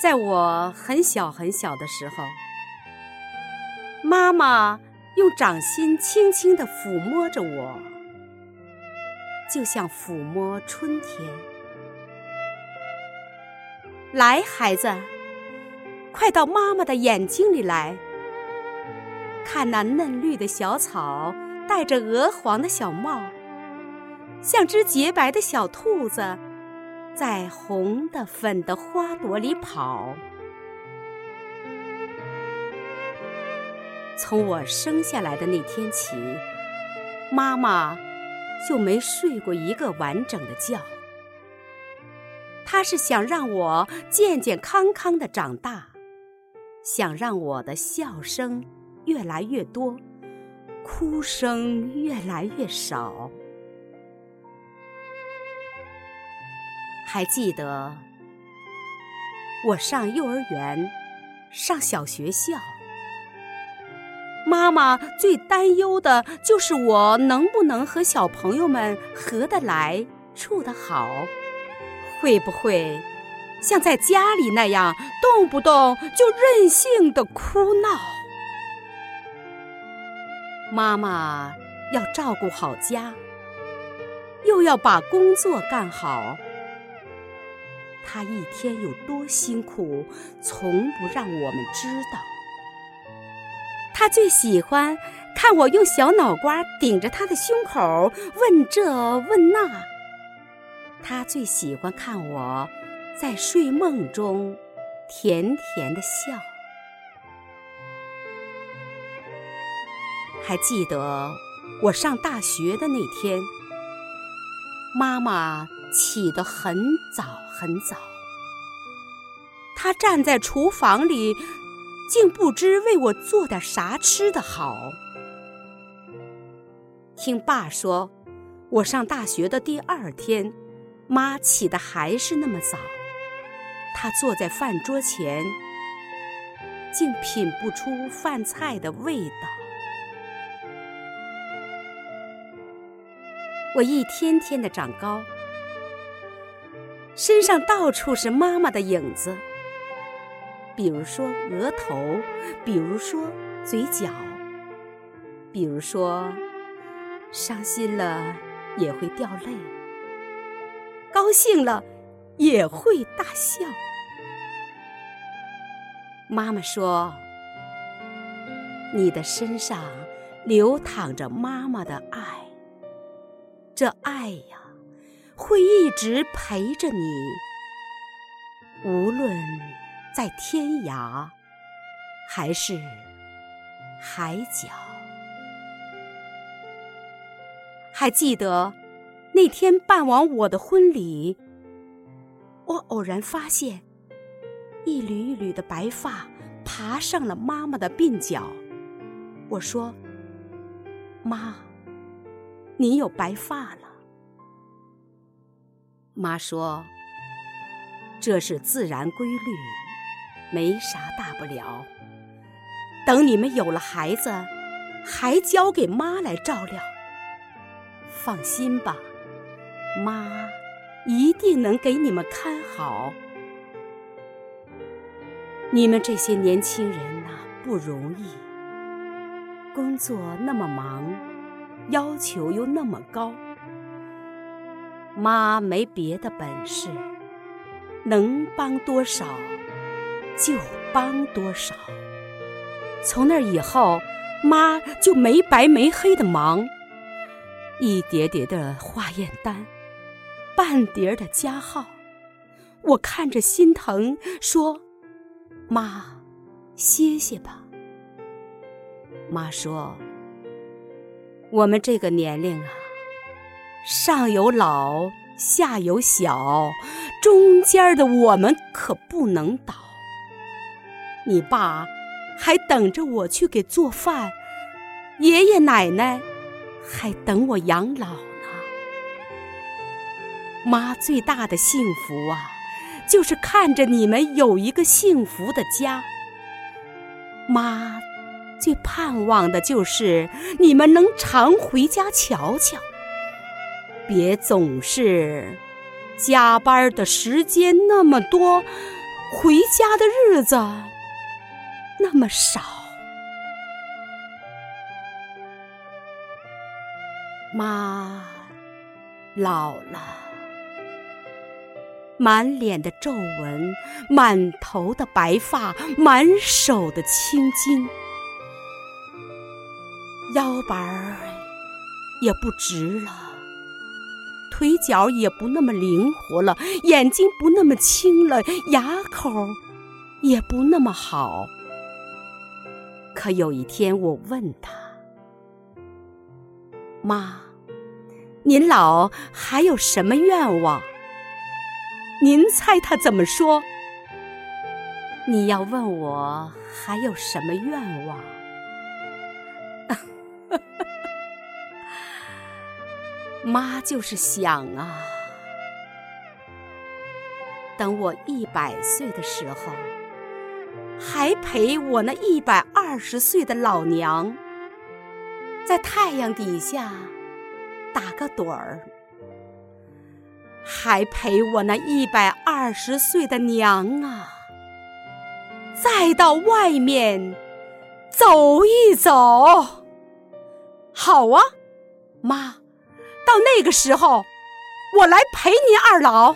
在我很小很小的时候，妈妈用掌心轻轻地抚摸着我，就像抚摸春天。来，孩子，快到妈妈的眼睛里来，看那嫩绿的小草，戴着鹅黄的小帽，像只洁白的小兔子。在红的、粉的花朵里跑。从我生下来的那天起，妈妈就没睡过一个完整的觉。她是想让我健健康康的长大，想让我的笑声越来越多，哭声越来越少。还记得我上幼儿园、上小学校，妈妈最担忧的就是我能不能和小朋友们合得来、处得好，会不会像在家里那样动不动就任性的哭闹。妈妈要照顾好家，又要把工作干好。他一天有多辛苦，从不让我们知道。他最喜欢看我用小脑瓜顶着他的胸口，问这问那。他最喜欢看我在睡梦中甜甜的笑。还记得我上大学的那天，妈妈。起得很早很早，他站在厨房里，竟不知为我做点啥吃的好。听爸说，我上大学的第二天，妈起的还是那么早，她坐在饭桌前，竟品不出饭菜的味道。我一天天的长高。身上到处是妈妈的影子，比如说额头，比如说嘴角，比如说伤心了也会掉泪，高兴了也会大笑。妈妈说：“你的身上流淌着妈妈的爱，这爱呀。”会一直陪着你，无论在天涯还是海角。还记得那天办完我的婚礼，我偶然发现一缕一缕的白发爬上了妈妈的鬓角。我说：“妈，你有白发了。”妈说：“这是自然规律，没啥大不了。等你们有了孩子，还交给妈来照料。放心吧，妈一定能给你们看好。你们这些年轻人呐，不容易，工作那么忙，要求又那么高。”妈没别的本事，能帮多少就帮多少。从那以后，妈就没白没黑的忙，一叠叠的化验单，半叠的加号，我看着心疼，说：“妈，歇歇吧。”妈说：“我们这个年龄啊。”上有老，下有小，中间的我们可不能倒。你爸还等着我去给做饭，爷爷奶奶还等我养老呢。妈最大的幸福啊，就是看着你们有一个幸福的家。妈最盼望的就是你们能常回家瞧瞧。别总是加班的时间那么多，回家的日子那么少。妈老了，满脸的皱纹，满头的白发，满手的青筋，腰板儿也不直了。腿脚也不那么灵活了，眼睛不那么清了，牙口也不那么好。可有一天，我问他：“妈，您老还有什么愿望？”您猜他怎么说？你要问我还有什么愿望？妈就是想啊，等我一百岁的时候，还陪我那一百二十岁的老娘，在太阳底下打个盹儿，还陪我那一百二十岁的娘啊，再到外面走一走。好啊，妈。到那个时候，我来陪您二老。